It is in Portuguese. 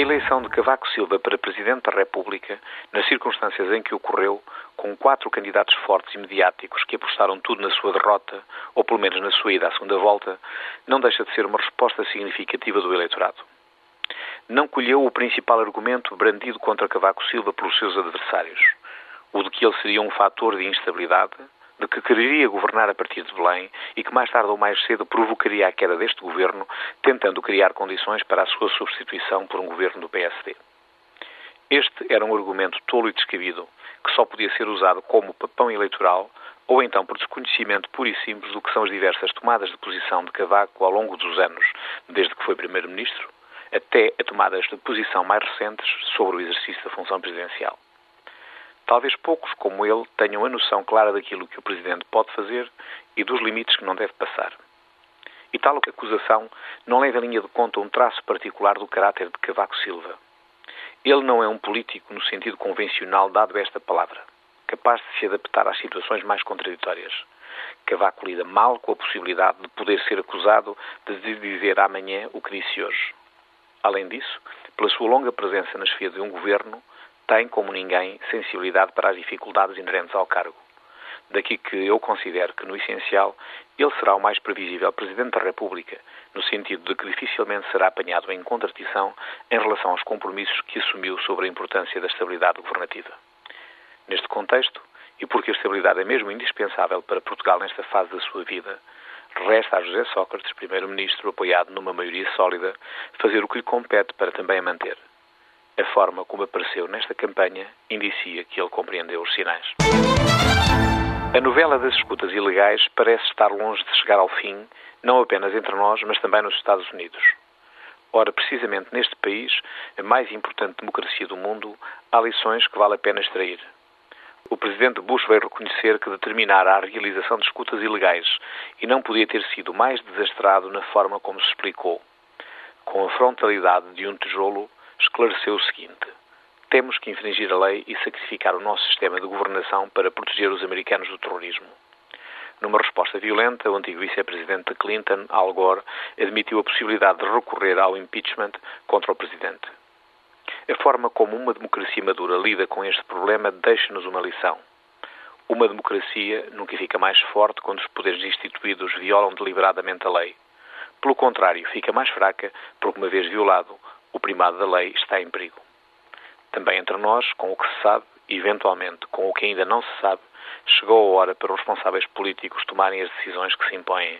eleição de Cavaco Silva para Presidente da República, nas circunstâncias em que ocorreu, com quatro candidatos fortes e mediáticos que apostaram tudo na sua derrota, ou pelo menos na sua ida à segunda volta, não deixa de ser uma resposta significativa do eleitorado. Não colheu o principal argumento brandido contra Cavaco Silva pelos seus adversários, o de que ele seria um fator de instabilidade, de que quereria governar a partir de Belém e que mais tarde ou mais cedo provocaria a queda deste governo, tentando criar condições para a sua substituição por um governo do PSD. Este era um argumento tolo e descabido, que só podia ser usado como papão eleitoral ou então por desconhecimento puro e simples do que são as diversas tomadas de posição de Cavaco ao longo dos anos, desde que foi Primeiro-Ministro, até a tomadas de posição mais recentes sobre o exercício da função presidencial. Talvez poucos, como ele, tenham a noção clara daquilo que o Presidente pode fazer e dos limites que não deve passar. E tal acusação não leva em linha de conta um traço particular do caráter de Cavaco Silva. Ele não é um político no sentido convencional dado esta palavra, capaz de se adaptar às situações mais contraditórias. Cavaco lida mal com a possibilidade de poder ser acusado de dizer amanhã o que disse hoje. Além disso, pela sua longa presença na chefia de um governo, tem, como ninguém, sensibilidade para as dificuldades inerentes ao cargo. Daqui que eu considero que, no essencial, ele será o mais previsível Presidente da República, no sentido de que dificilmente será apanhado em contradição em relação aos compromissos que assumiu sobre a importância da estabilidade governativa. Neste contexto, e porque a estabilidade é mesmo indispensável para Portugal nesta fase da sua vida, resta a José Sócrates, Primeiro-Ministro, apoiado numa maioria sólida, fazer o que lhe compete para também a manter. A forma como apareceu nesta campanha indicia que ele compreendeu os sinais. A novela das escutas ilegais parece estar longe de chegar ao fim, não apenas entre nós, mas também nos Estados Unidos. Ora, precisamente neste país, a mais importante democracia do mundo, há lições que vale a pena extrair. O presidente Bush veio reconhecer que determinar a realização de escutas ilegais e não podia ter sido mais desastrado na forma como se explicou. Com a frontalidade de um tijolo, esclareceu o seguinte: temos que infringir a lei e sacrificar o nosso sistema de governação para proteger os americanos do terrorismo. Numa resposta violenta, o antigo vice-presidente Clinton, Al Gore, admitiu a possibilidade de recorrer ao impeachment contra o presidente. A forma como uma democracia madura lida com este problema deixa-nos uma lição. Uma democracia nunca fica mais forte quando os poderes instituídos violam deliberadamente a lei. Pelo contrário, fica mais fraca porque, uma vez violado, o primado da lei está em perigo. Também entre nós, com o que se sabe, e eventualmente com o que ainda não se sabe, chegou a hora para os responsáveis políticos tomarem as decisões que se impõem.